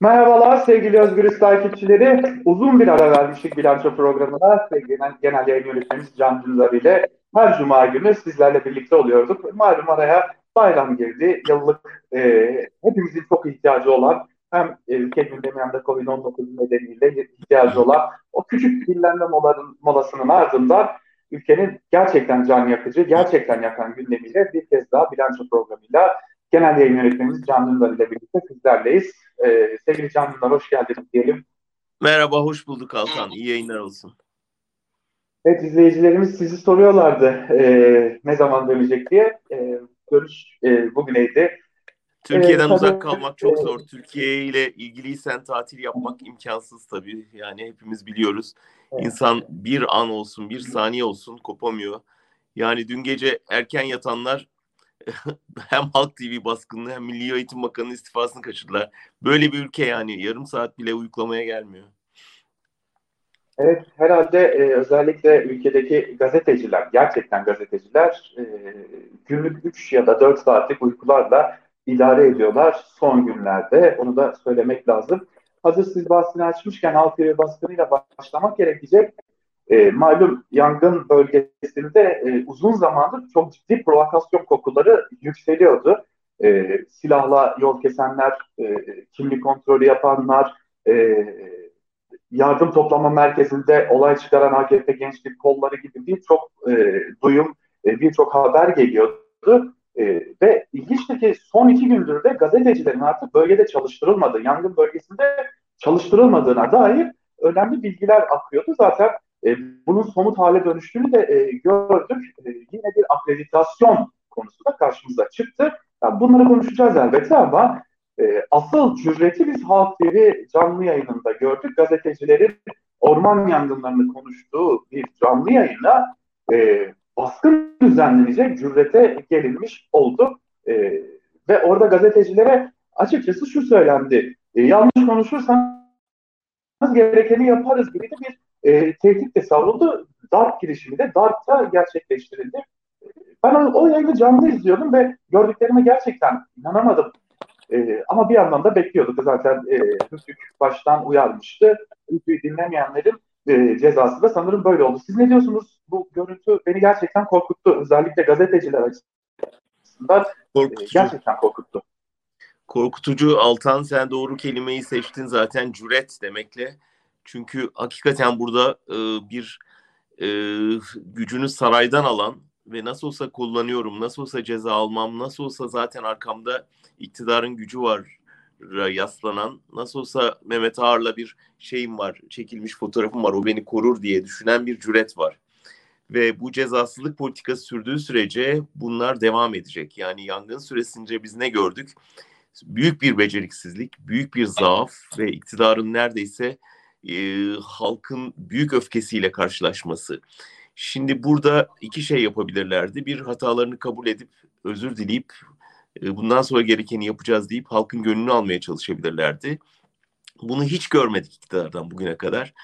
Merhabalar sevgili Özgürüz takipçileri. Uzun bir ara vermiştik bilanço programına. Sevgili genel yayın yönetmenimiz Can Dündar ile her cuma günü sizlerle birlikte oluyorduk. Malum araya bayram girdi. Yıllık e, hepimizin çok ihtiyacı olan hem ülke gündemi hem de Covid-19 nedeniyle ihtiyacı olan o küçük dinlenme moların, molasının ardından ülkenin gerçekten can yakıcı, gerçekten yakan gündemiyle bir kez daha bilanço programıyla genel yayın yönetmenimiz Can Dündar ile birlikte sizlerleyiz. Ee, sevgili Can Dündar hoş geldiniz diyelim. Merhaba, hoş bulduk Altan. İyi yayınlar olsun. Evet, izleyicilerimiz sizi soruyorlardı e, ne zaman dönecek diye. E, görüş e, bugüneydi. Türkiye'den ee, uzak kalmak çok zor. Türkiye ile ilgiliysen tatil yapmak imkansız tabii. Yani hepimiz biliyoruz. Evet. İnsan bir an olsun, bir saniye olsun kopamıyor. Yani dün gece erken yatanlar hem Halk TV baskınlığı hem Milli Eğitim Bakanı'nın istifasını kaçırdılar. Böyle bir ülke yani yarım saat bile uyuklamaya gelmiyor. Evet herhalde e, özellikle ülkedeki gazeteciler, gerçekten gazeteciler e, günlük 3 ya da 4 saatlik uykularla idare ediyorlar son günlerde. Onu da söylemek lazım. Hazır siz bahsini açmışken Halk TV baskınıyla başlamak gerekecek. E, malum yangın bölgesinde e, uzun zamandır çok ciddi provokasyon kokuları yükseliyordu. E, silahla yol kesenler, e, kimlik kontrolü yapanlar, e, yardım toplama merkezinde olay çıkaran AKP gençlik kolları gibi birçok e, duyum, e, birçok haber geliyordu. E, ve ilginçtir ki son iki gündür de gazetecilerin artık bölgede çalıştırılmadığı, yangın bölgesinde çalıştırılmadığına dair önemli bilgiler akıyordu. Zaten e, bunun somut hale dönüştüğünü de e, gördük. E, yine bir akreditasyon konusu da karşımıza çıktı. Yani bunları konuşacağız elbette ama e, asıl cüreti biz Halk TV canlı yayınında gördük. Gazetecilerin orman yangınlarını konuştuğu bir canlı yayına e, baskın düzenlenecek cürete gelinmiş oldu. E, ve orada gazetecilere açıkçası şu söylendi. E, yanlış konuşursanız gerekeni yaparız gibi bir e, tehdit de savruldu. Darp girişimi de Darp'ta gerçekleştirildi. Ben o, o yayını canlı izliyordum ve gördüklerime gerçekten inanamadım. E, ama bir yandan da bekliyorduk. Zaten e, Hüsnük baştan uyarmıştı. Hüsnük'ü dinlemeyenlerin e, cezası da sanırım böyle oldu. Siz ne diyorsunuz? Bu görüntü beni gerçekten korkuttu. Özellikle gazeteciler açısından e, gerçekten korkuttu. Korkutucu Altan sen doğru kelimeyi seçtin zaten cüret demekle. Çünkü hakikaten burada e, bir e, gücünü saraydan alan ve nasıl olsa kullanıyorum, nasıl olsa ceza almam, nasıl olsa zaten arkamda iktidarın gücü var yaslanan, nasıl olsa Mehmet Ağar'la bir şeyim var, çekilmiş fotoğrafım var, o beni korur diye düşünen bir cüret var. Ve bu cezasızlık politikası sürdüğü sürece bunlar devam edecek. Yani yangın süresince biz ne gördük? Büyük bir beceriksizlik, büyük bir zaaf ve iktidarın neredeyse e, halkın büyük öfkesiyle karşılaşması. Şimdi burada iki şey yapabilirlerdi. Bir hatalarını kabul edip özür dileyip e, bundan sonra gerekeni yapacağız deyip halkın gönlünü almaya çalışabilirlerdi. Bunu hiç görmedik iktidardan bugüne kadar.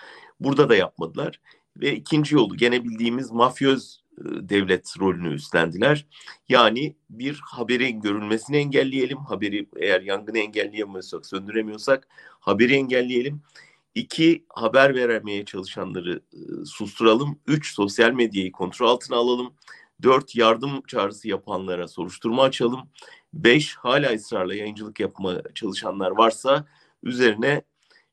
Burada da yapmadılar. Ve ikinci yolu gene bildiğimiz mafyöz devlet rolünü üstlendiler. Yani bir haberin görülmesini engelleyelim. Haberi eğer yangını engelleyemiyorsak, söndüremiyorsak haberi engelleyelim. İki, haber veremeye çalışanları susturalım. Üç, sosyal medyayı kontrol altına alalım. Dört, yardım çağrısı yapanlara soruşturma açalım. Beş, hala ısrarla yayıncılık yapma çalışanlar varsa üzerine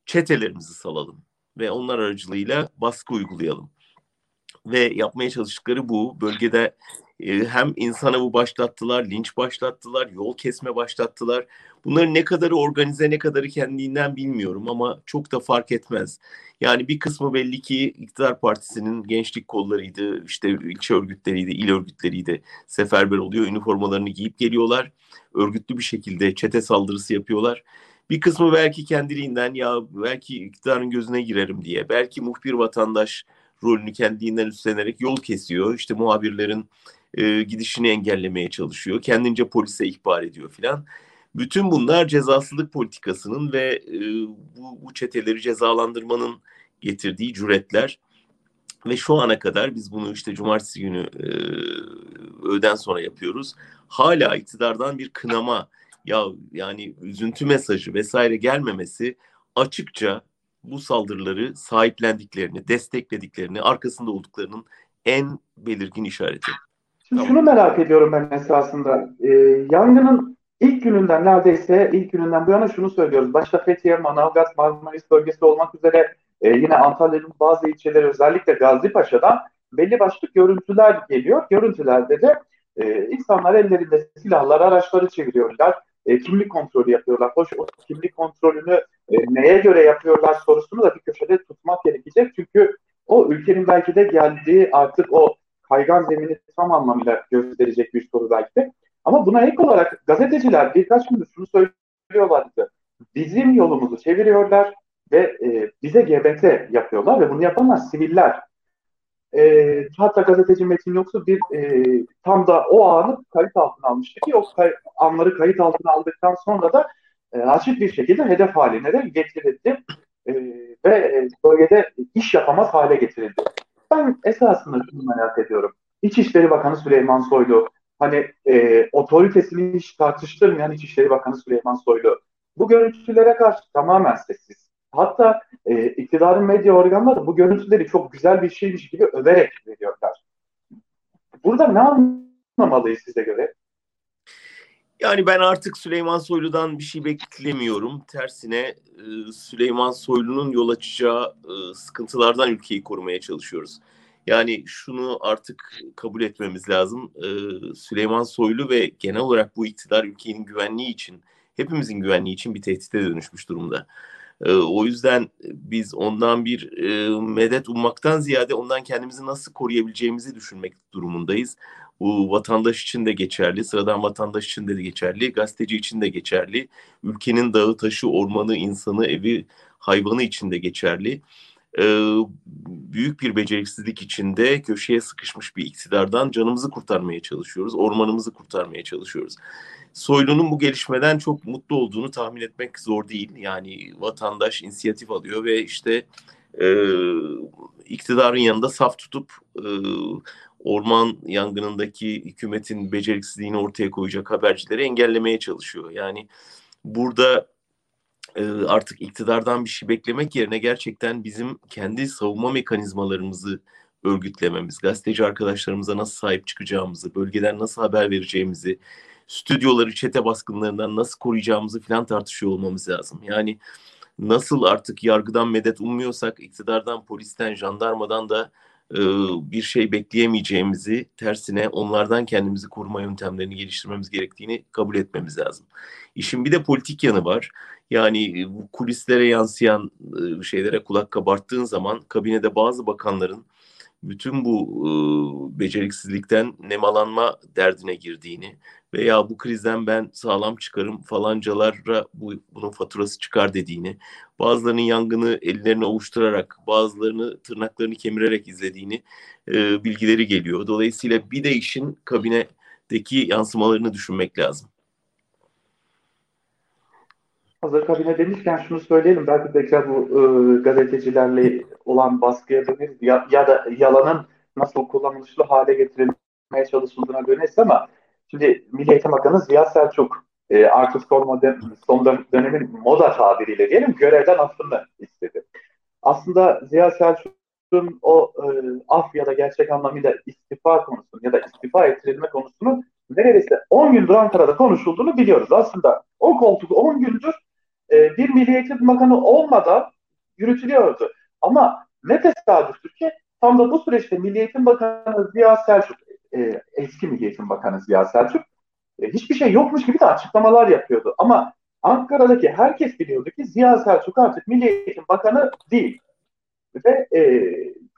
çetelerimizi salalım ve onlar aracılığıyla baskı uygulayalım. Ve yapmaya çalıştıkları bu. Bölgede hem insana bu başlattılar, linç başlattılar, yol kesme başlattılar. Bunların ne kadarı organize, ne kadarı kendinden bilmiyorum ama çok da fark etmez. Yani bir kısmı belli ki iktidar partisinin gençlik kollarıydı, işte ilçe örgütleriydi, il örgütleriydi. Seferber oluyor, üniformalarını giyip geliyorlar. Örgütlü bir şekilde çete saldırısı yapıyorlar. Bir kısmı belki kendiliğinden ya belki iktidarın gözüne girerim diye, belki muhbir vatandaş rolünü kendinden üstlenerek yol kesiyor. İşte muhabirlerin e, gidişini engellemeye çalışıyor. Kendince polise ihbar ediyor filan. Bütün bunlar cezasızlık politikasının ve e, bu, bu çeteleri cezalandırmanın getirdiği cüretler. Ve şu ana kadar biz bunu işte cumartesi günü e, öğleden sonra yapıyoruz. Hala iktidardan bir kınama ya yani üzüntü mesajı vesaire gelmemesi açıkça bu saldırıları sahiplendiklerini, desteklediklerini, arkasında olduklarının en belirgin işareti. Şimdi tamam. şunu merak ediyorum ben esasında. Ee, yangının ilk gününden neredeyse ilk gününden bu yana şunu söylüyoruz. Başta Fethiye, Manavgat, Marmaris bölgesi olmak üzere e, yine Antalya'nın bazı ilçeleri özellikle Gazipaşa'dan belli başlı görüntüler geliyor. Görüntülerde de e, insanlar ellerinde silahlar, araçları çeviriyorlar. E, kimlik kontrolü yapıyorlar. Hoş o kimlik kontrolünü e, neye göre yapıyorlar sorusunu da bir köşede tutmak gerekecek. Çünkü o ülkenin belki de geldiği artık o kaygan zemini tam anlamıyla gösterecek bir soru belki de. Ama buna ek olarak gazeteciler birkaç gündür şunu söylüyorlardı. Bizim yolumuzu çeviriyorlar ve e, bize GBT yapıyorlar ve bunu yapanlar siviller. E, hatta gazeteci Metin Yoksu bir e, tam da o anı kayıt altına almıştı ki o kay, anları kayıt altına aldıktan sonra da e, açık bir şekilde hedef haline de getirildi e, ve bölgede iş yapamaz hale getirildi. Ben esasında şunu merak ediyorum. İçişleri Bakanı Süleyman Soylu, hani e, otoritesini hiç tartıştırmayan İçişleri Bakanı Süleyman Soylu, bu görüntülere karşı tamamen sessiz. Hatta e, iktidarın medya organları bu görüntüleri çok güzel bir şeymiş gibi överek veriyorlar. Burada ne anlamalıyız size göre? Yani ben artık Süleyman Soylu'dan bir şey beklemiyorum. Tersine e, Süleyman Soylu'nun yol açacağı e, sıkıntılardan ülkeyi korumaya çalışıyoruz. Yani şunu artık kabul etmemiz lazım. E, Süleyman Soylu ve genel olarak bu iktidar ülkenin güvenliği için, hepimizin güvenliği için bir tehdite dönüşmüş durumda. O yüzden biz ondan bir medet ummaktan ziyade ondan kendimizi nasıl koruyabileceğimizi düşünmek durumundayız. Bu vatandaş için de geçerli, sıradan vatandaş için de geçerli, gazeteci için de geçerli, ülkenin dağı, taşı, ormanı, insanı, evi, hayvanı için de geçerli. Ee, büyük bir beceriksizlik içinde köşeye sıkışmış bir iktidardan canımızı kurtarmaya çalışıyoruz, ormanımızı kurtarmaya çalışıyoruz. Soylu'nun bu gelişmeden çok mutlu olduğunu tahmin etmek zor değil. Yani vatandaş inisiyatif alıyor ve işte e, iktidarın yanında saf tutup e, orman yangınındaki hükümetin beceriksizliğini ortaya koyacak habercileri engellemeye çalışıyor. Yani burada artık iktidardan bir şey beklemek yerine gerçekten bizim kendi savunma mekanizmalarımızı örgütlememiz, gazeteci arkadaşlarımıza nasıl sahip çıkacağımızı, bölgeden nasıl haber vereceğimizi, stüdyoları çete baskınlarından nasıl koruyacağımızı falan tartışıyor olmamız lazım. Yani nasıl artık yargıdan medet ummuyorsak iktidardan, polisten, jandarmadan da e, bir şey bekleyemeyeceğimizi tersine onlardan kendimizi koruma yöntemlerini geliştirmemiz gerektiğini kabul etmemiz lazım. İşin bir de politik yanı var. Yani bu kulislere yansıyan e, şeylere kulak kabarttığın zaman kabinede bazı bakanların bütün bu e, beceriksizlikten nemalanma derdine girdiğini veya bu krizden ben sağlam çıkarım falancalara bu, bunun faturası çıkar dediğini, bazılarının yangını ellerini ovuşturarak, bazılarını tırnaklarını kemirerek izlediğini e, bilgileri geliyor. Dolayısıyla bir de işin kabinedeki yansımalarını düşünmek lazım. Hazır kabine demişken şunu söyleyelim. Belki tekrar bu e, gazetecilerle olan baskıya döneriz. Ya, ya da yalanın nasıl kullanılışlı hale getirilmeye çalışıldığına döneriz ama şimdi Milli Eğitim Bakanı Ziya Selçuk e, artık son, modern, son dönemin moda tabiriyle diyelim görevden affını istedi. Aslında Ziya Selçuk'un o e, af ya da gerçek anlamıyla istifa konusunu ya da istifa ettirilme konusunu neredeyse 10 gündür Ankara'da konuşulduğunu biliyoruz. Aslında o koltuk 10 gündür e, bir Milli Eğitim Bakanı olmadan yürütülüyordu. Ama ne tesadüftür ki tam da bu süreçte Milli Eğitim Bakanı Ziya Selçuk, e, eski Milli Eğitim Bakanı Ziya Selçuk e, hiçbir şey yokmuş gibi de açıklamalar yapıyordu. Ama Ankara'daki herkes biliyordu ki Ziya Selçuk artık Milli Eğitim Bakanı değil. Ve e,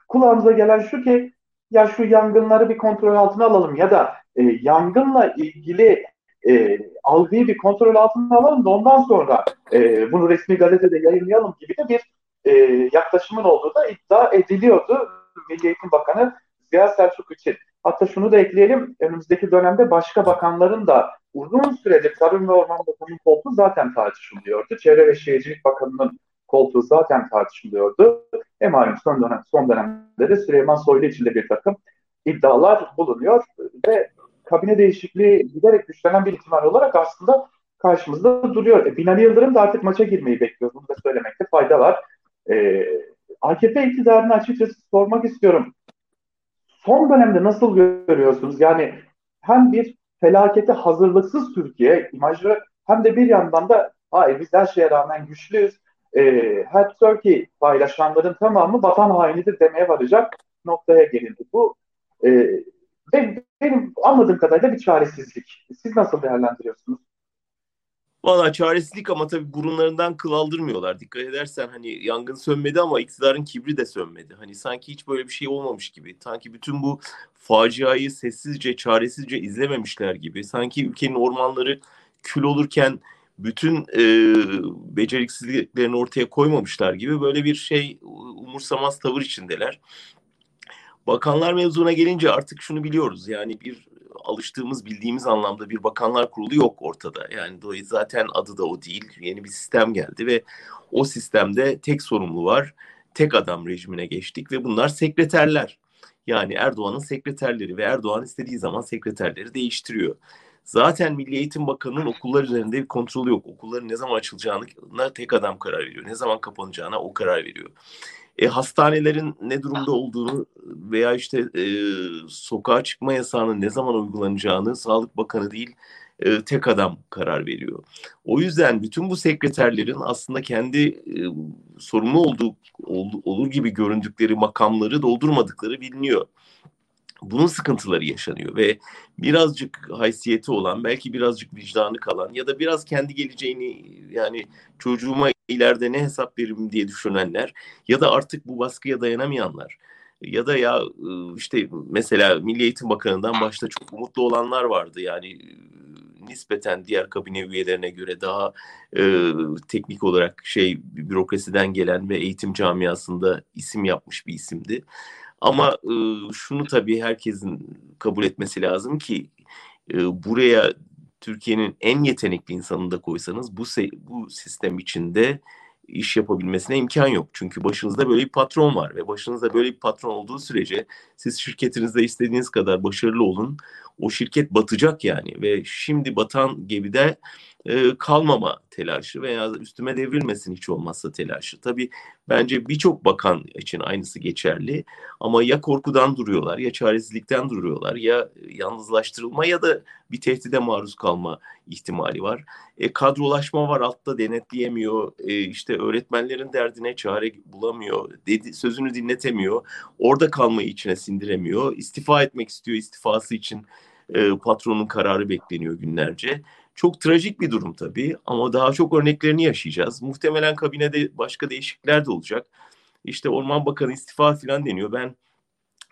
kulağımıza gelen şu ki ya şu yangınları bir kontrol altına alalım ya da e, yangınla ilgili e, algıyı bir kontrol altına alalım da ondan sonra e, bunu resmi gazetede yayınlayalım gibi de bir e, yaklaşımın olduğu da iddia ediliyordu Milli Eğitim Bakanı Ziya Selçuk için. Hatta şunu da ekleyelim, önümüzdeki dönemde başka bakanların da uzun süredir Tarım ve Orman Bakanı'nın koltuğu zaten tartışılıyordu. Çevre ve Şehircilik Bakanı'nın koltuğu zaten tartışılıyordu. E malum son, dönem, son dönemde de Süleyman Soylu için de bir takım iddialar bulunuyor ve kabine değişikliği giderek güçlenen bir ihtimal olarak aslında karşımızda duruyor. E, Binali Yıldırım da artık maça girmeyi bekliyor. Bunu da söylemekte fayda var. E, AKP iktidarını açıkçası sormak istiyorum. Son dönemde nasıl görüyorsunuz? Yani hem bir felakete hazırlıksız Türkiye imajı hem de bir yandan da hayır biz her şeye rağmen güçlüyüz. E, Help Turkey paylaşanların tamamı vatan hainidir demeye varacak noktaya gelindi. Bu e, benim, benim anladığım kadarıyla bir çaresizlik. Siz nasıl değerlendiriyorsunuz? Valla çaresizlik ama tabii burunlarından kıl aldırmıyorlar. Dikkat edersen hani yangın sönmedi ama iktidarın kibri de sönmedi. Hani sanki hiç böyle bir şey olmamış gibi. Sanki bütün bu faciayı sessizce, çaresizce izlememişler gibi. Sanki ülkenin ormanları kül olurken bütün e, beceriksizliklerini ortaya koymamışlar gibi böyle bir şey umursamaz tavır içindeler. Bakanlar mevzuna gelince artık şunu biliyoruz. Yani bir alıştığımız, bildiğimiz anlamda bir bakanlar kurulu yok ortada. Yani zaten adı da o değil. Yeni bir sistem geldi ve o sistemde tek sorumlu var. Tek adam rejimine geçtik ve bunlar sekreterler. Yani Erdoğan'ın sekreterleri ve Erdoğan istediği zaman sekreterleri değiştiriyor. Zaten Milli Eğitim Bakanı'nın okullar üzerinde bir kontrolü yok. Okulların ne zaman açılacağına tek adam karar veriyor. Ne zaman kapanacağına o karar veriyor e, hastanelerin ne durumda olduğunu veya işte e, sokağa çıkma yasağının ne zaman uygulanacağını Sağlık Bakanı değil e, tek adam karar veriyor. O yüzden bütün bu sekreterlerin aslında kendi e, sorumlu olduğu ol, olur gibi göründükleri makamları doldurmadıkları biliniyor bunun sıkıntıları yaşanıyor ve birazcık haysiyeti olan belki birazcık vicdanı kalan ya da biraz kendi geleceğini yani çocuğuma ileride ne hesap veririm diye düşünenler ya da artık bu baskıya dayanamayanlar ya da ya ıı, işte mesela Milli Eğitim Bakanı'ndan başta çok umutlu olanlar vardı yani nispeten diğer kabine üyelerine göre daha e, teknik olarak şey bürokrasiden gelen ve eğitim camiasında isim yapmış bir isimdi. Ama e, şunu tabii herkesin kabul etmesi lazım ki e, buraya Türkiye'nin en yetenekli insanını da koysanız bu bu sistem içinde iş yapabilmesine imkan yok. Çünkü başınızda böyle bir patron var ve başınızda böyle bir patron olduğu sürece siz şirketinizde istediğiniz kadar başarılı olun. O şirket batacak yani ve şimdi batan gemide e, kalmama telaşı veya üstüme devrilmesin hiç olmazsa telaşı. Tabii bence birçok bakan için aynısı geçerli ama ya korkudan duruyorlar ya çaresizlikten duruyorlar ya yalnızlaştırılma ya da bir tehdide maruz kalma ihtimali var. E, kadrolaşma var altta denetleyemiyor e, işte öğretmenlerin derdine çare bulamıyor dedi, sözünü dinletemiyor orada kalmayı içine sindiremiyor istifa etmek istiyor istifası için e, patronun kararı bekleniyor günlerce. Çok trajik bir durum tabii ama daha çok örneklerini yaşayacağız. Muhtemelen kabinede başka değişiklikler de olacak. İşte Orman Bakanı istifa falan deniyor. Ben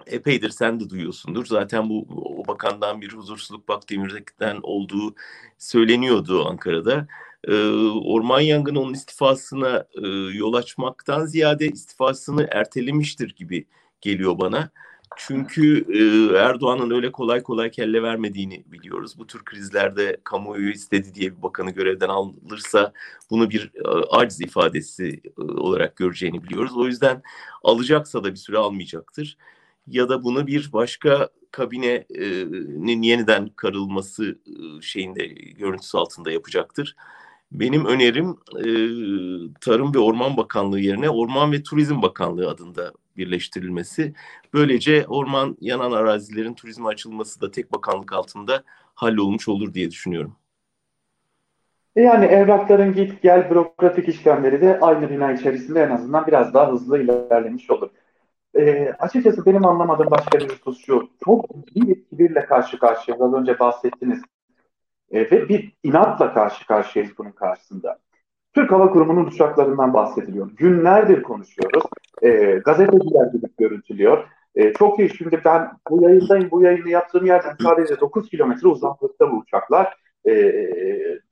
epeydir sen de duyuyorsundur. Zaten bu o bakandan bir huzursuzluk Bakdemir'den olduğu söyleniyordu Ankara'da. Ee, orman yangını onun istifasına e, yol açmaktan ziyade istifasını ertelemiştir gibi geliyor bana. Çünkü e, Erdoğan'ın öyle kolay kolay kelle vermediğini biliyoruz. Bu tür krizlerde kamuoyu istedi diye bir bakanı görevden alırsa bunu bir e, aciz ifadesi e, olarak göreceğini biliyoruz. O yüzden alacaksa da bir süre almayacaktır. Ya da bunu bir başka kabinenin yeniden karılması e, şeyinde görüntüsü altında yapacaktır. Benim önerim e, Tarım ve Orman Bakanlığı yerine Orman ve Turizm Bakanlığı adında birleştirilmesi. Böylece orman yanan arazilerin turizme açılması da tek bakanlık altında hallolmuş olur diye düşünüyorum. Yani evrakların git gel bürokratik işlemleri de aynı bina içerisinde en azından biraz daha hızlı ilerlemiş olur. E, açıkçası benim anlamadığım başka bir husus şu. Çok ciddi bir kibirle karşı karşıya. Az önce bahsettiniz. E, ve bir inatla karşı karşıyayız bunun karşısında. Türk Hava Kurumu'nun uçaklarından bahsediliyor. Günlerdir konuşuyoruz. E, gazeteciler gidip görüntülüyor. E, çok iyi şimdi ben bu yayındayım. Bu yayını yaptığım yerden sadece 9 kilometre uzaklıkta bu uçaklar e,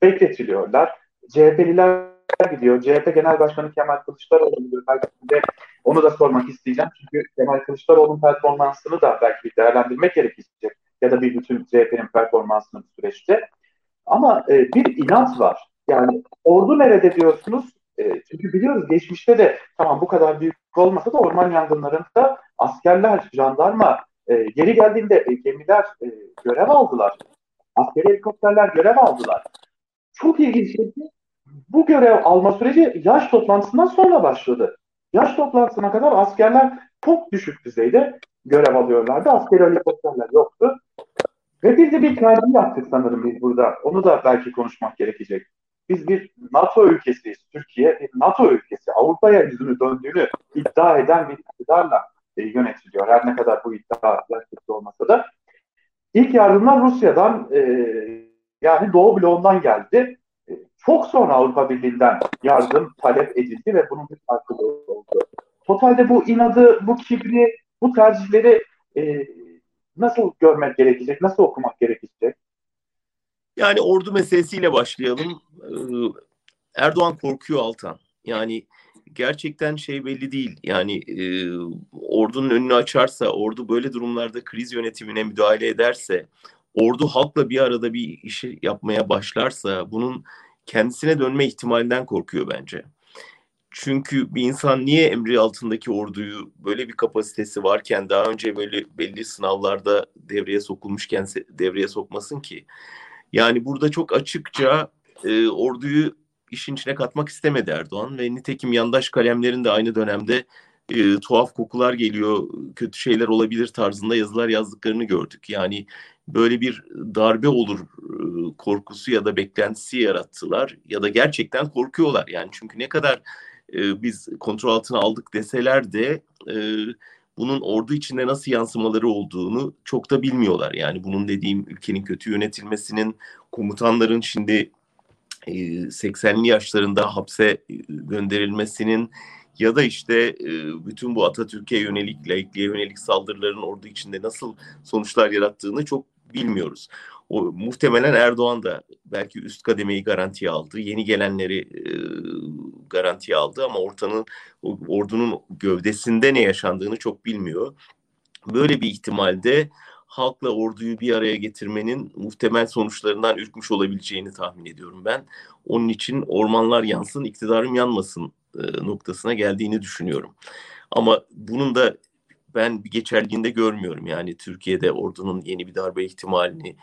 bekletiliyorlar. CHP'liler gidiyor. CHP Genel Başkanı Kemal Kılıçdaroğlu gidiyor. Onu da sormak isteyeceğim. Çünkü Kemal Kılıçdaroğlu'nun performansını da belki değerlendirmek gerekecek. Ya da bir bütün CHP'nin performansını bu süreçte. Ama e, bir inat var. Yani ordu nerede diyorsunuz? E, çünkü biliyoruz geçmişte de tamam bu kadar büyük olmasa da orman yangınlarında askerler, jandarma e, geri geldiğinde e, gemiler e, görev aldılar. Askeri helikopterler görev aldılar. çok ilginç şey bu görev alma süreci yaş toplantısından sonra başladı. Yaş toplantısına kadar askerler çok düşük düzeyde görev alıyorlardı. Askeri helikopterler yoktu. Ve biz de bir tercih yaptık sanırım biz burada. Onu da belki konuşmak gerekecek. Biz bir NATO ülkesiyiz. Türkiye bir NATO ülkesi. Avrupa'ya yüzünü döndüğünü iddia eden bir iktidarla e, yönetiliyor. Her ne kadar bu iddia gerçekçi olmasa da. İlk yardımlar Rusya'dan e, yani Doğu bloğundan geldi. E, çok sonra Avrupa Birliği'nden yardım talep edildi ve bunun bir farklı oldu. Totalde bu inadı, bu kibri, bu tercihleri e, nasıl görmek gerekecek, nasıl okumak gerekecek? Yani ordu meselesiyle başlayalım. Ee, Erdoğan korkuyor Altan. Yani gerçekten şey belli değil. Yani e, ordunun önünü açarsa, ordu böyle durumlarda kriz yönetimine müdahale ederse, ordu halkla bir arada bir işi yapmaya başlarsa bunun kendisine dönme ihtimalinden korkuyor bence. Çünkü bir insan niye emri altındaki orduyu böyle bir kapasitesi varken daha önce böyle belli sınavlarda devreye sokulmuşken devreye sokmasın ki? Yani burada çok açıkça e, orduyu işin içine katmak istemedi Erdoğan ve nitekim yandaş kalemlerin de aynı dönemde e, tuhaf kokular geliyor, kötü şeyler olabilir tarzında yazılar yazdıklarını gördük. Yani böyle bir darbe olur e, korkusu ya da beklentisi yarattılar ya da gerçekten korkuyorlar. Yani çünkü ne kadar e, biz kontrol altına aldık deseler de e, bunun ordu içinde nasıl yansımaları olduğunu çok da bilmiyorlar. Yani bunun dediğim ülkenin kötü yönetilmesinin, komutanların şimdi 80'li yaşlarında hapse gönderilmesinin ya da işte bütün bu Atatürk'e yönelik, laikliğe yönelik saldırıların ordu içinde nasıl sonuçlar yarattığını çok bilmiyoruz. O muhtemelen Erdoğan da belki üst kademeyi garantiye aldı. Yeni gelenleri e, garantiye aldı ama ortanın ordunun gövdesinde ne yaşandığını çok bilmiyor. Böyle bir ihtimalde halkla orduyu bir araya getirmenin muhtemel sonuçlarından ürkmüş olabileceğini tahmin ediyorum ben. Onun için ormanlar yansın, iktidarım yanmasın e, noktasına geldiğini düşünüyorum. Ama bunun da ben bir geçerliğinde görmüyorum. Yani Türkiye'de ordunun yeni bir darbe ihtimalini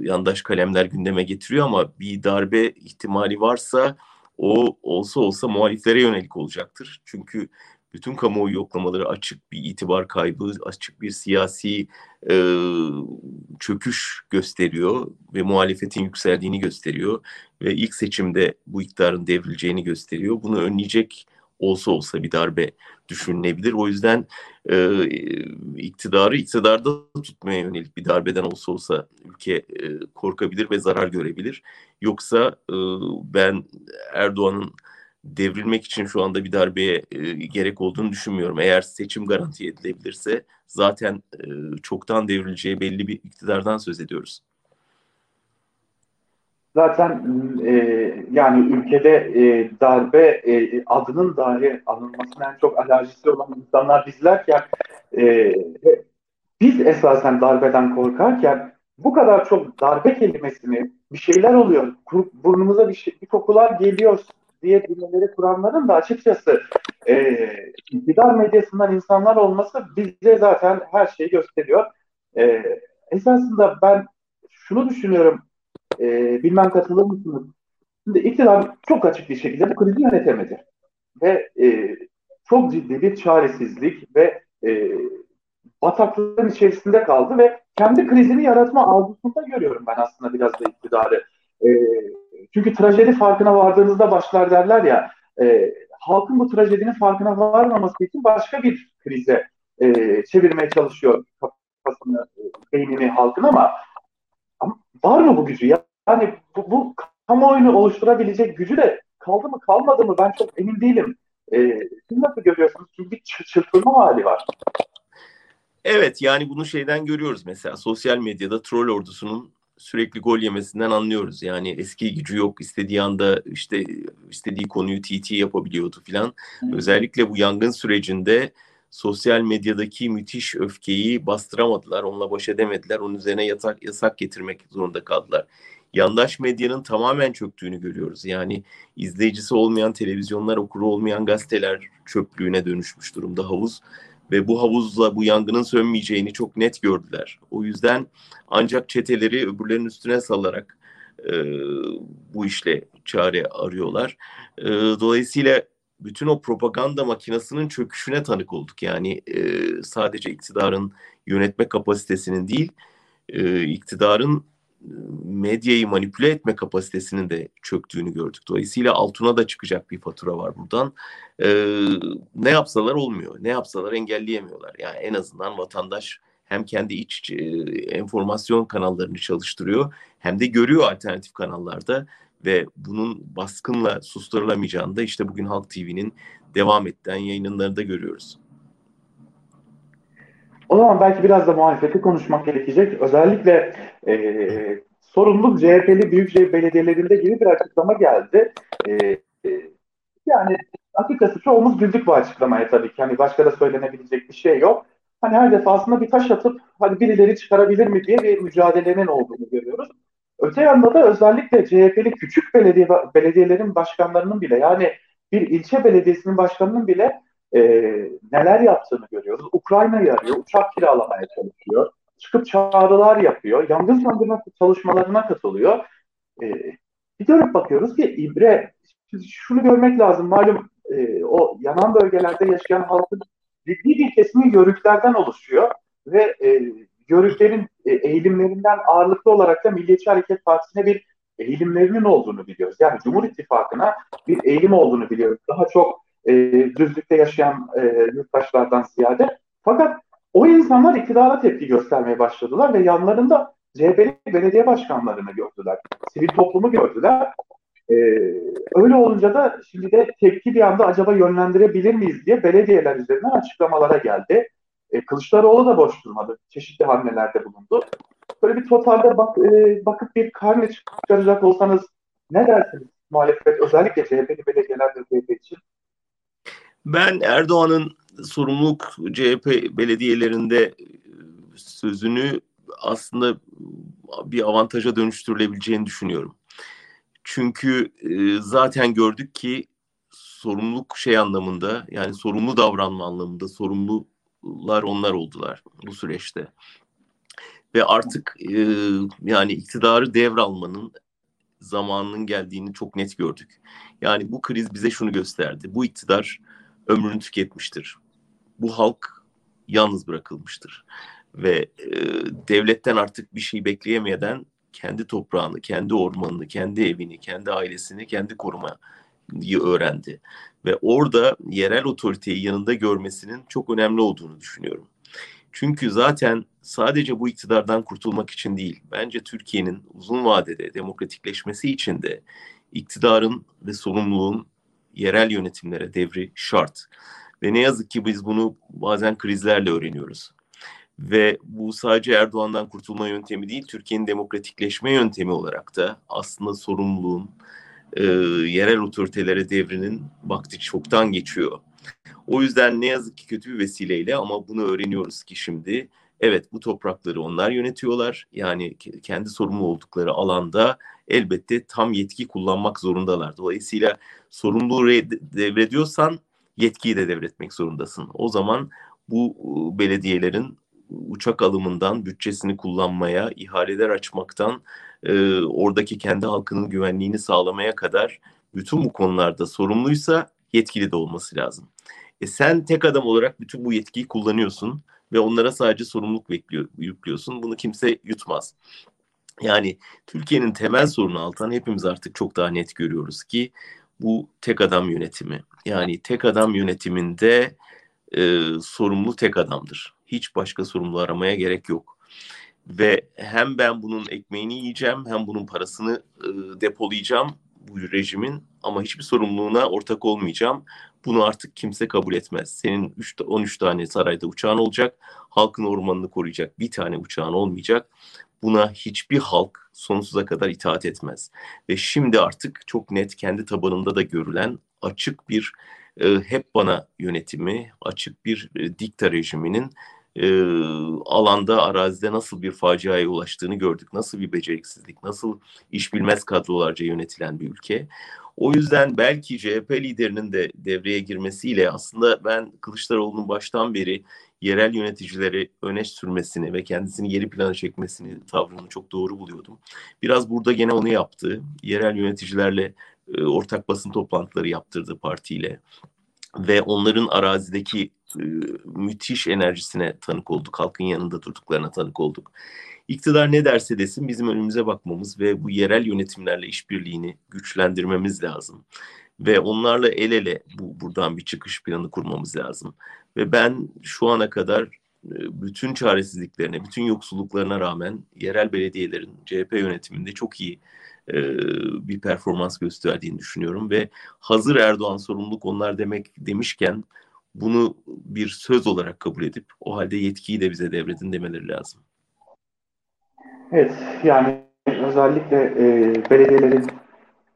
yandaş kalemler gündeme getiriyor ama bir darbe ihtimali varsa o olsa olsa muhaliflere yönelik olacaktır. Çünkü bütün kamuoyu yoklamaları açık bir itibar kaybı, açık bir siyasi e, çöküş gösteriyor ve muhalefetin yükseldiğini gösteriyor ve ilk seçimde bu iktidarın devrileceğini gösteriyor. Bunu önleyecek olsa olsa bir darbe düşünülebilir. O yüzden e, iktidarı iktidarda tutmaya yönelik bir darbeden olsa olsa ülke e, korkabilir ve zarar görebilir. Yoksa e, ben Erdoğan'ın devrilmek için şu anda bir darbeye e, gerek olduğunu düşünmüyorum. Eğer seçim garanti edilebilirse zaten e, çoktan devrileceği belli bir iktidardan söz ediyoruz. Zaten e, yani ülkede e, darbe e, adının dahi anılmasına en çok alerjisi olan insanlar bizlerken e, biz esasen darbeden korkarken bu kadar çok darbe kelimesini bir şeyler oluyor, burnumuza bir, şey, bir kokular geliyor diye cümleleri kuranların da açıkçası e, iktidar medyasından insanlar olması bize zaten her şeyi gösteriyor. E, esasında ben şunu düşünüyorum, e, bilmem katılır mısınız? Şimdi iktidar çok açık bir şekilde bu krizi yönetemedi. Ve e, çok ciddi bir çaresizlik ve e, bataklığın içerisinde kaldı ve kendi krizini yaratma arzusunda görüyorum ben aslında biraz da iktidarı. E, çünkü trajedi farkına vardığınızda başlar derler ya, e, halkın bu trajedinin farkına varmaması için başka bir krize e, çevirmeye çalışıyor kafasını, e, beynini halkın ama, ama var mı bu gücü? Yani bu, bu kamuoyunu oluşturabilecek gücü de kaldı mı kalmadı mı ben çok emin değilim. E, siz nasıl görüyorsunuz? Çünkü bir çırpınma hali var. Evet yani bunu şeyden görüyoruz mesela sosyal medyada troll ordusunun sürekli gol yemesinden anlıyoruz. Yani eski gücü yok istediği anda işte istediği konuyu TT yapabiliyordu filan. Özellikle bu yangın sürecinde sosyal medyadaki müthiş öfkeyi bastıramadılar. Onunla baş edemediler. Onun üzerine yasak, yasak getirmek zorunda kaldılar. Yandaş medyanın tamamen çöktüğünü görüyoruz. Yani izleyicisi olmayan televizyonlar, okuru olmayan gazeteler çöplüğüne dönüşmüş durumda havuz ve bu havuzla bu yangının sönmeyeceğini çok net gördüler. O yüzden ancak çeteleri öbürlerinin üstüne salarak e, bu işle çare arıyorlar. E, dolayısıyla bütün o propaganda makinasının çöküşüne tanık olduk. Yani e, sadece iktidarın yönetme kapasitesinin değil, e, iktidarın medyayı manipüle etme kapasitesinin de çöktüğünü gördük. Dolayısıyla altına da çıkacak bir fatura var buradan. Ee, ne yapsalar olmuyor. Ne yapsalar engelleyemiyorlar. Yani en azından vatandaş hem kendi iç e, enformasyon kanallarını çalıştırıyor hem de görüyor alternatif kanallarda ve bunun baskınla susturulamayacağını da işte bugün Halk TV'nin devam eden yayınlarında görüyoruz. O zaman belki biraz da muhalefeti konuşmak gerekecek. Özellikle e, sorumluluk CHP'li büyükşehir belediyelerinde gibi bir açıklama geldi. E, yani açıkçası çoğumuz güldük bu açıklamaya tabii ki. Hani başka da söylenebilecek bir şey yok. Hani her defasında bir taş atıp hadi birileri çıkarabilir mi diye bir mücadelenin olduğunu görüyoruz. Öte yanda da özellikle CHP'li küçük belediye belediyelerin başkanlarının bile yani bir ilçe belediyesinin başkanının bile e, neler yaptığını görüyoruz. Ukrayna'yı arıyor, uçak kiralamaya çalışıyor, çıkıp çağrılar yapıyor, yangın söndürme çalışmalarına katılıyor. E, bir dönüp bakıyoruz ki İbre, şunu görmek lazım, malum e, o yanan bölgelerde yaşayan halkın ciddi bir kesimi yörüklerden oluşuyor ve e, yörüklerin e, eğilimlerinden ağırlıklı olarak da Milliyetçi Hareket Partisi'ne bir eğilimlerinin olduğunu biliyoruz. Yani Cumhur İttifakı'na bir eğilim olduğunu biliyoruz. Daha çok e, düzlükte yaşayan e, yurttaşlardan ziyade. Fakat o insanlar iktidara tepki göstermeye başladılar ve yanlarında CHP'li belediye başkanlarını gördüler. Sivil toplumu gördüler. Ee, öyle olunca da şimdi de tepki bir anda acaba yönlendirebilir miyiz diye belediyeler üzerinden açıklamalara geldi. E, Kılıçdaroğlu da boş durmadı. Çeşitli hamlelerde bulundu. Böyle bir totalde bak, e, bakıp bir karne çıkaracak olsanız ne dersiniz muhalefet özellikle CHP'li belediyeler CHP için? Ben Erdoğan'ın sorumluluk CHP belediyelerinde e, sözünü aslında bir avantaja dönüştürülebileceğini düşünüyorum. Çünkü e, zaten gördük ki sorumluluk şey anlamında yani sorumlu davranma anlamında sorumlular onlar oldular bu süreçte. Ve artık e, yani iktidarı devralmanın zamanının geldiğini çok net gördük. Yani bu kriz bize şunu gösterdi. Bu iktidar ömrünü tüketmiştir. Bu halk yalnız bırakılmıştır. Ve e, devletten artık bir şey bekleyemeden kendi toprağını, kendi ormanını, kendi evini, kendi ailesini, kendi korumayı öğrendi. Ve orada yerel otoriteyi yanında görmesinin çok önemli olduğunu düşünüyorum. Çünkü zaten sadece bu iktidardan kurtulmak için değil, bence Türkiye'nin uzun vadede demokratikleşmesi için de iktidarın ve sorumluluğun yerel yönetimlere devri şart. Ve ne yazık ki biz bunu bazen krizlerle öğreniyoruz. Ve bu sadece Erdoğan'dan kurtulma yöntemi değil, Türkiye'nin demokratikleşme yöntemi olarak da aslında sorumluluğun e, yerel otoritelere devrinin vakti çoktan geçiyor. O yüzden ne yazık ki kötü bir vesileyle ama bunu öğreniyoruz ki şimdi evet bu toprakları onlar yönetiyorlar. Yani kendi sorumlu oldukları alanda elbette tam yetki kullanmak zorundalar. Dolayısıyla sorumluluğu devrediyorsan yetkiyi de devretmek zorundasın. O zaman bu belediyelerin uçak alımından bütçesini kullanmaya, ihaleler açmaktan, e, oradaki kendi halkının güvenliğini sağlamaya kadar bütün bu konularda sorumluysa yetkili de olması lazım. E sen tek adam olarak bütün bu yetkiyi kullanıyorsun ve onlara sadece sorumluluk bekliyor, yüklüyorsun. Bunu kimse yutmaz. Yani Türkiye'nin temel sorunu Altan hepimiz artık çok daha net görüyoruz ki bu tek adam yönetimi. Yani tek adam yönetiminde e, sorumlu tek adamdır. Hiç başka sorumlu aramaya gerek yok. Ve hem ben bunun ekmeğini yiyeceğim hem bunun parasını e, depolayacağım bu rejimin ama hiçbir sorumluluğuna ortak olmayacağım. Bunu artık kimse kabul etmez. Senin 3, 13 tane sarayda uçağın olacak. Halkın ormanını koruyacak bir tane uçağın olmayacak. Buna hiçbir halk sonsuza kadar itaat etmez. Ve şimdi artık çok net kendi tabanında da görülen açık bir e, hep bana yönetimi, açık bir e, dikta rejiminin e, alanda, arazide nasıl bir faciaya ulaştığını gördük. Nasıl bir beceriksizlik, nasıl iş bilmez kadrolarca yönetilen bir ülke. O yüzden belki CHP liderinin de devreye girmesiyle aslında ben Kılıçdaroğlu'nun baştan beri yerel yöneticileri öne sürmesini ve kendisini geri plana çekmesini tavrını çok doğru buluyordum. Biraz burada gene onu yaptı. Yerel yöneticilerle e, ortak basın toplantıları yaptırdı partiyle ve onların arazideki müthiş enerjisine tanık olduk. Halkın yanında durduklarına tanık olduk. İktidar ne derse desin bizim önümüze bakmamız ve bu yerel yönetimlerle işbirliğini güçlendirmemiz lazım. Ve onlarla el ele bu buradan bir çıkış planı kurmamız lazım. Ve ben şu ana kadar e, bütün çaresizliklerine, bütün yoksulluklarına rağmen yerel belediyelerin CHP yönetiminde çok iyi e, bir performans gösterdiğini düşünüyorum ve hazır Erdoğan sorumluluk onlar demek demişken bunu bir söz olarak kabul edip o halde yetkiyi de bize devredin demeleri lazım. Evet yani özellikle e, belediyelerin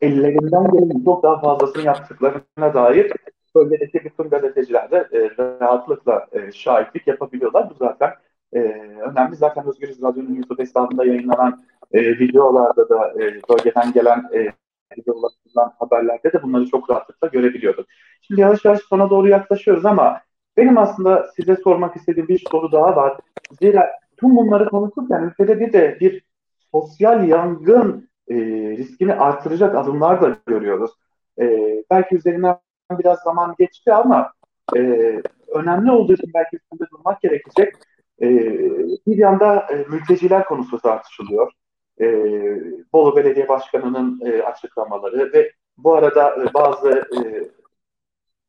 ellerinden gelen çok daha fazlasını yaptıklarına dair bölgedeki bütün gazeteciler de e, rahatlıkla e, şahitlik yapabiliyorlar. Bu zaten e, önemli. Zaten Özgürüz Radyo'nun YouTube hesabında yayınlanan e, videolarda da e, bölgeden gelen e, videolarından haberlerde de bunları çok rahatlıkla görebiliyorduk. Şimdi yavaş yavaş sona doğru yaklaşıyoruz ama benim aslında size sormak istediğim bir soru daha var. Zira tüm bunları konuşurken ülkede bir de bir sosyal yangın e, riskini artıracak adımlar da görüyoruz. E, belki üzerinden biraz zaman geçti ama e, önemli olduğu için belki üstünde durmak gerekecek. E, bir yanda e, mülteciler konusu tartışılıyor. E, Bolu Belediye Başkanı'nın e, açıklamaları ve bu arada e, bazı e,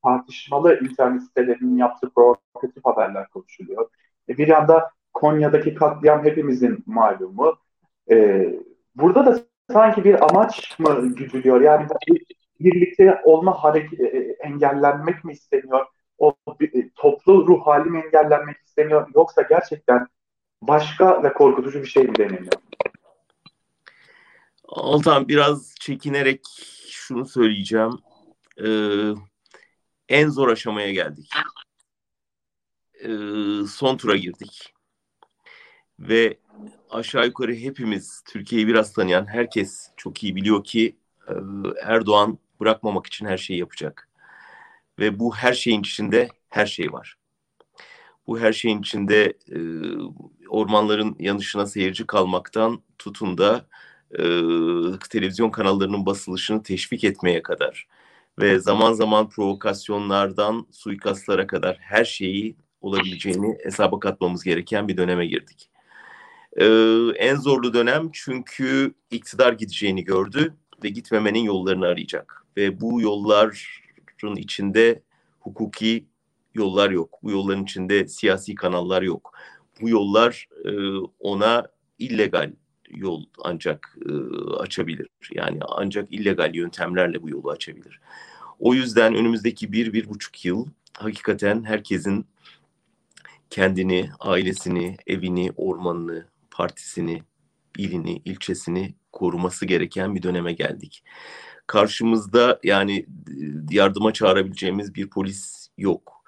tartışmalı internet sitelerinin yaptığı provokatif haberler konuşuluyor. E, bir yanda Konya'daki katliam hepimizin malumu. E, burada da sanki bir amaç mı güdülüyor? Yani bir birlikte olma hareket e, engellenmek mi isteniyor? O bir, toplu ruh hali mi engellenmek isteniyor? Yoksa gerçekten başka ve korkutucu bir şey mi deniliyor? Altan biraz çekinerek şunu söyleyeceğim. Ee, en zor aşamaya geldik. Ee, son tura girdik. Ve aşağı yukarı hepimiz Türkiye'yi biraz tanıyan herkes çok iyi biliyor ki e, Erdoğan bırakmamak için her şeyi yapacak. Ve bu her şeyin içinde her şey var. Bu her şeyin içinde e, ormanların yanışına seyirci kalmaktan tutun da e, televizyon kanallarının basılışını teşvik etmeye kadar ve zaman zaman provokasyonlardan suikastlara kadar her şeyi olabileceğini hesaba katmamız gereken bir döneme girdik. Ee, en zorlu dönem çünkü iktidar gideceğini gördü ve gitmemenin yollarını arayacak. Ve bu yolların içinde hukuki yollar yok. Bu yolların içinde siyasi kanallar yok. Bu yollar e, ona illegal yol ancak e, açabilir. Yani ancak illegal yöntemlerle bu yolu açabilir. O yüzden önümüzdeki bir, bir buçuk yıl hakikaten herkesin kendini, ailesini, evini, ormanını, partisini, ilini, ilçesini koruması gereken bir döneme geldik. Karşımızda yani yardıma çağırabileceğimiz bir polis yok.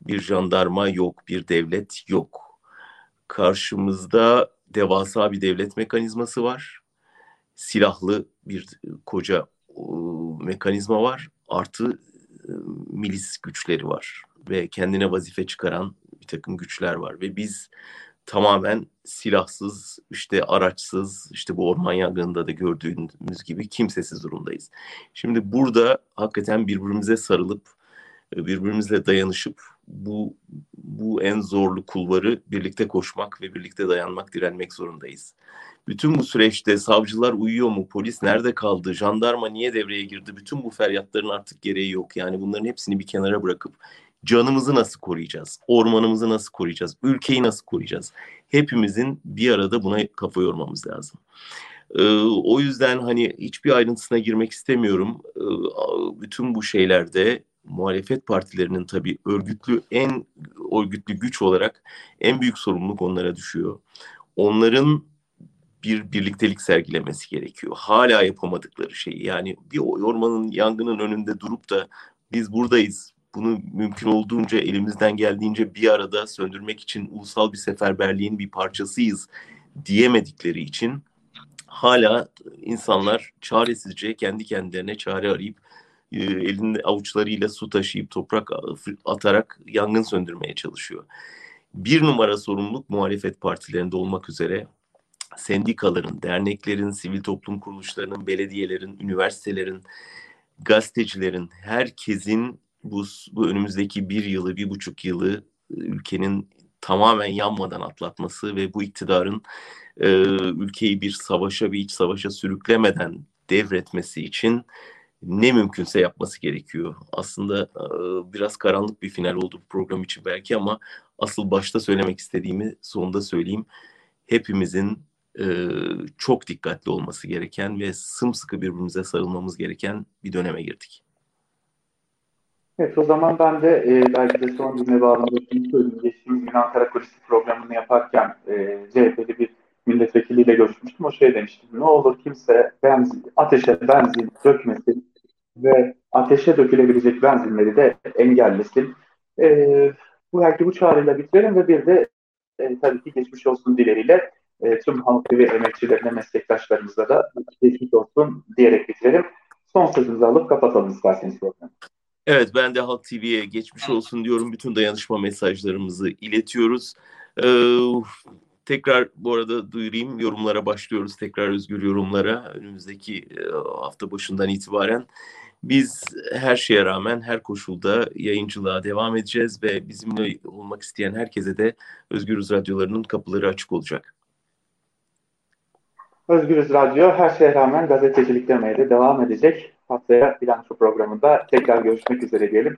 Bir jandarma yok, bir devlet yok. Karşımızda devasa bir devlet mekanizması var. Silahlı bir koca mekanizma var. Artı milis güçleri var ve kendine vazife çıkaran bir takım güçler var ve biz tamamen silahsız, işte araçsız, işte bu orman yangınında da gördüğümüz gibi kimsesiz durumdayız. Şimdi burada hakikaten birbirimize sarılıp, e, birbirimizle dayanışıp bu bu en zorlu kulvarı birlikte koşmak ve birlikte dayanmak, direnmek zorundayız. Bütün bu süreçte savcılar uyuyor mu, polis nerede kaldı, jandarma niye devreye girdi, bütün bu feryatların artık gereği yok. Yani bunların hepsini bir kenara bırakıp canımızı nasıl koruyacağız? Ormanımızı nasıl koruyacağız? Ülkeyi nasıl koruyacağız? Hepimizin bir arada buna kafa yormamız lazım. Ee, o yüzden hani hiçbir ayrıntısına girmek istemiyorum. Ee, bütün bu şeylerde muhalefet partilerinin tabii örgütlü en örgütlü güç olarak en büyük sorumluluk onlara düşüyor. Onların bir birliktelik sergilemesi gerekiyor. Hala yapamadıkları şeyi yani bir ormanın yangının önünde durup da biz buradayız bunu mümkün olduğunca elimizden geldiğince bir arada söndürmek için ulusal bir seferberliğin bir parçasıyız diyemedikleri için hala insanlar çaresizce kendi kendilerine çare arayıp e, elinde avuçlarıyla su taşıyıp toprak atarak yangın söndürmeye çalışıyor. Bir numara sorumluluk muhalefet partilerinde olmak üzere sendikaların, derneklerin, sivil toplum kuruluşlarının, belediyelerin, üniversitelerin, gazetecilerin, herkesin bu, bu önümüzdeki bir yılı, bir buçuk yılı e, ülkenin tamamen yanmadan atlatması ve bu iktidarın e, ülkeyi bir savaşa, bir iç savaşa sürüklemeden devretmesi için ne mümkünse yapması gerekiyor. Aslında e, biraz karanlık bir final oldu bu program için belki ama asıl başta söylemek istediğimi sonunda söyleyeyim. Hepimizin e, çok dikkatli olması gereken ve sımsıkı birbirimize sarılmamız gereken bir döneme girdik. Evet o zaman ben de e, belki de son cümle bağlamında şunu söyleyeyim. Geçtiğimiz gün Ankara Kulisi programını yaparken e, CHP'li bir milletvekiliyle görüşmüştüm. O şey demişti. Ne olur kimse benzin, ateşe benzin dökmesin ve ateşe dökülebilecek benzinleri de engellesin. E, bu belki bu çağrıyla bitirelim ve bir de e, tabii ki geçmiş olsun dileriyle e, tüm Halk TV emekçilerine, meslektaşlarımıza da geçmiş olsun diyerek bitirelim. Son sözünüzü alıp kapatalım isterseniz programı. Evet ben de Halk TV'ye geçmiş olsun diyorum. Bütün dayanışma mesajlarımızı iletiyoruz. Ee, tekrar bu arada duyurayım yorumlara başlıyoruz. Tekrar özgür yorumlara önümüzdeki e, hafta başından itibaren. Biz her şeye rağmen her koşulda yayıncılığa devam edeceğiz ve bizimle olmak isteyen herkese de Özgürüz Radyolarının kapıları açık olacak. Özgürüz Radyo her şeye rağmen gazetecilik demeye de devam edecek. Haftaya bilanço programında tekrar görüşmek üzere diyelim.